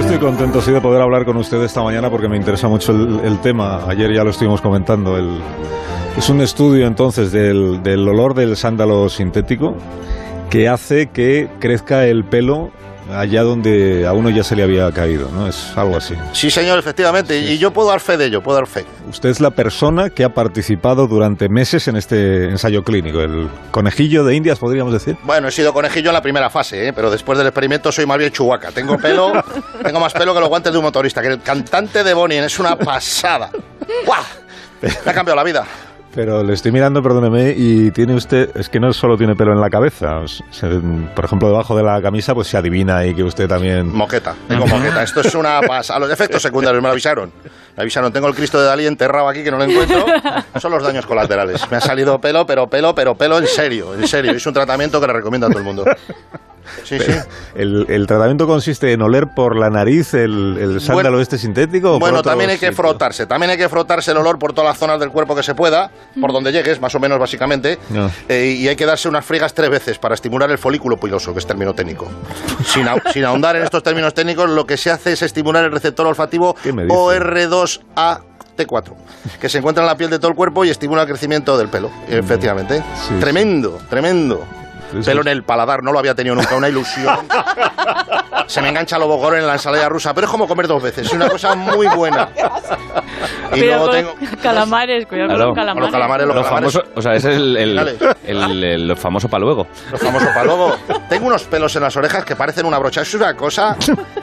estoy contento sí de poder hablar con usted esta mañana porque me interesa mucho el, tema. Ayer ya lo estuvimos comentando. Es un estudio entonces del olor del sándalo sintético que hace que crezca el pelo allá donde a uno ya se le había caído, ¿no? Es algo así. Sí, señor, efectivamente. Y yo puedo dar fe de ello, puedo dar fe. Usted es la persona que ha participado durante meses en este ensayo clínico, el conejillo de Indias, podríamos decir. Bueno, he sido conejillo en la primera fase, ¿eh? pero después del experimento soy más bien chuhuaca. Tengo pelo, tengo más pelo que los guantes de un motorista, que el cantante de Bonnie es una pasada. ¡Guau! Me ha cambiado la vida. Pero le estoy mirando, perdóneme, y tiene usted, es que no solo tiene pelo en la cabeza, por ejemplo, debajo de la camisa, pues se adivina ahí que usted también... Moqueta, tengo moqueta, esto es una A Los efectos secundarios me lo avisaron. Me avisaron, tengo el Cristo de Dalí enterrado aquí que no lo encuentro. Son los daños colaterales. Me ha salido pelo, pero pelo, pero pelo en serio, en serio. Es un tratamiento que le recomiendo a todo el mundo. Sí, sí. El, tratamiento consiste en oler por la nariz el, sándalo este sintético? bueno, también hay que frotarse. También hay que frotarse el olor por todas las zonas del cuerpo que se pueda, por donde llegues, más o menos básicamente. Eh, y hay que darse unas friegas tres veces para estimular el folículo piloso, que es término técnico. sin, sin ahondar en estos términos técnicos, lo que se hace es estimular el receptor olfativo OR2A T4, que se encuentra en la piel de todo el cuerpo y estimula el crecimiento del pelo, mm. efectivamente. tremendo, tremendo. Pelo en el paladar, no lo había tenido nunca, una ilusión. Se me engancha lo bogor en la ensalada rusa, pero es como comer dos veces, es una cosa muy buena. Y luego tengo. Calamares, cuidado con los calamares. Los calamares, los, famosos. O sea, ese es el, el, famoso para luego. Los famosos para luego. Tengo unos pelos en las orejas que parecen una brocha. Es una cosa.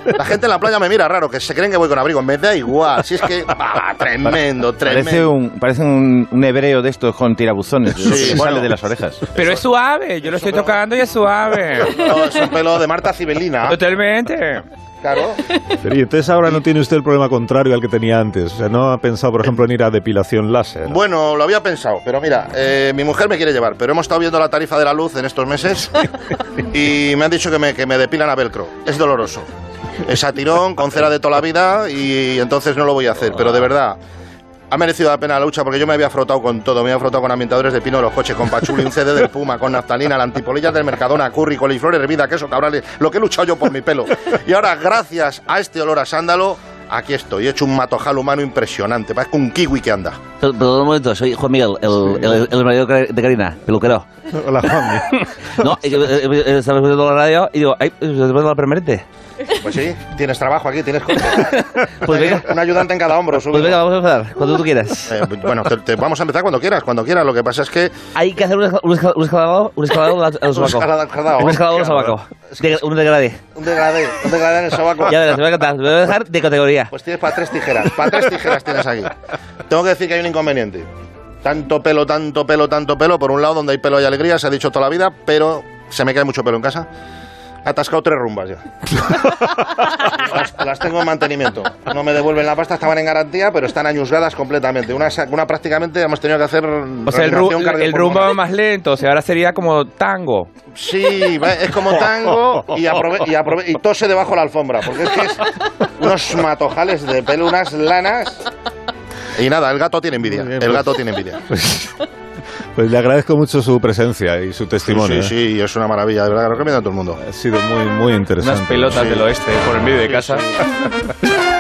La gente en la playa me mira raro, que se creen que voy con abrigo. Me da igual. Si es que. Ah, tremendo, tremendo. Parece un, parece un, hebreo de estos con tirabuzones. Sí, sale de las orejas. Pero es suave. Yo lo estoy tocando y es suave. No, es un pelo de Marta Cibelina. Totalmente. Claro. Pero y entonces ahora no tiene usted el problema contrario al que tenía antes. O sea, no ha pensado, por ejemplo, en ir a depilación láser. Bueno, lo había pensado, pero mira, eh, mi mujer me quiere llevar, pero hemos estado viendo la tarifa de la luz en estos meses y me han dicho que me, que me depilan a velcro. Es doloroso. Es a tirón, con cera de toda la vida y entonces no lo voy a hacer. Pero de verdad, ha merecido la pena la lucha porque yo me había frotado con todo. Me había frotado con ambientadores de pino de los coches, con pachuli, un CD del Puma, con naftalina, la antipolilla del Mercadona, curry, coliflor, hervida, queso, cabrales. Lo que he luchado yo por mi pelo. Y ahora, gracias a este olor a sándalo, aquí estoy. He hecho un matojal humano impresionante. Parece un kiwi que anda. Perdón un momento, soy Juan Miguel, el, el, marido de Karina, peluquero. Hola, Juan. no, estaba escuchando la radio y digo, ay, se te la permanente. Pues sí, tienes trabajo aquí, tienes Pues venga. Un ayudante en cada hombro. Pues venga, vamos a empezar, cuando tú quieras. Eh, bueno, te, vamos a empezar cuando quieras, cuando quieras. Lo que pasa es que... Hay que hacer un, escalado, un escalado en el sobaco. Un escalado en el sobaco. Un degradé. Un degradé, un degradé en el sobaco. Ya verás, te voy a contar, te voy a dejar de categoría. Pues tienes para tres tijeras, para tres tijeras tienes aquí. Tengo que decir que hay un inconveniente. Tanto pelo, tanto pelo, tanto pelo. Por un lado, donde hay pelo hay alegría, se ha dicho toda la vida, pero se me cae mucho pelo en casa atascado tres rumbas ya. las, tengo en mantenimiento. No me devuelven la pasta, estaban en garantía, pero están añusgadas completamente. Una, una prácticamente hemos tenido que hacer. O sea, el, el rumbo va más lento, o sea, ahora sería como tango. Sí, es como tango y, y, y tose debajo de la alfombra, porque es que es unos matojales de pelo, unas lanas. Y nada, el gato tiene envidia. El gato pues. tiene envidia. Pues, pues le agradezco mucho su presencia y su testimonio. Sí, sí, ¿eh? sí, es una maravilla, de verdad, lo recomiendo a todo el mundo. Ha sido muy, muy interesante. Unas pelotas del oeste por el medio de casa.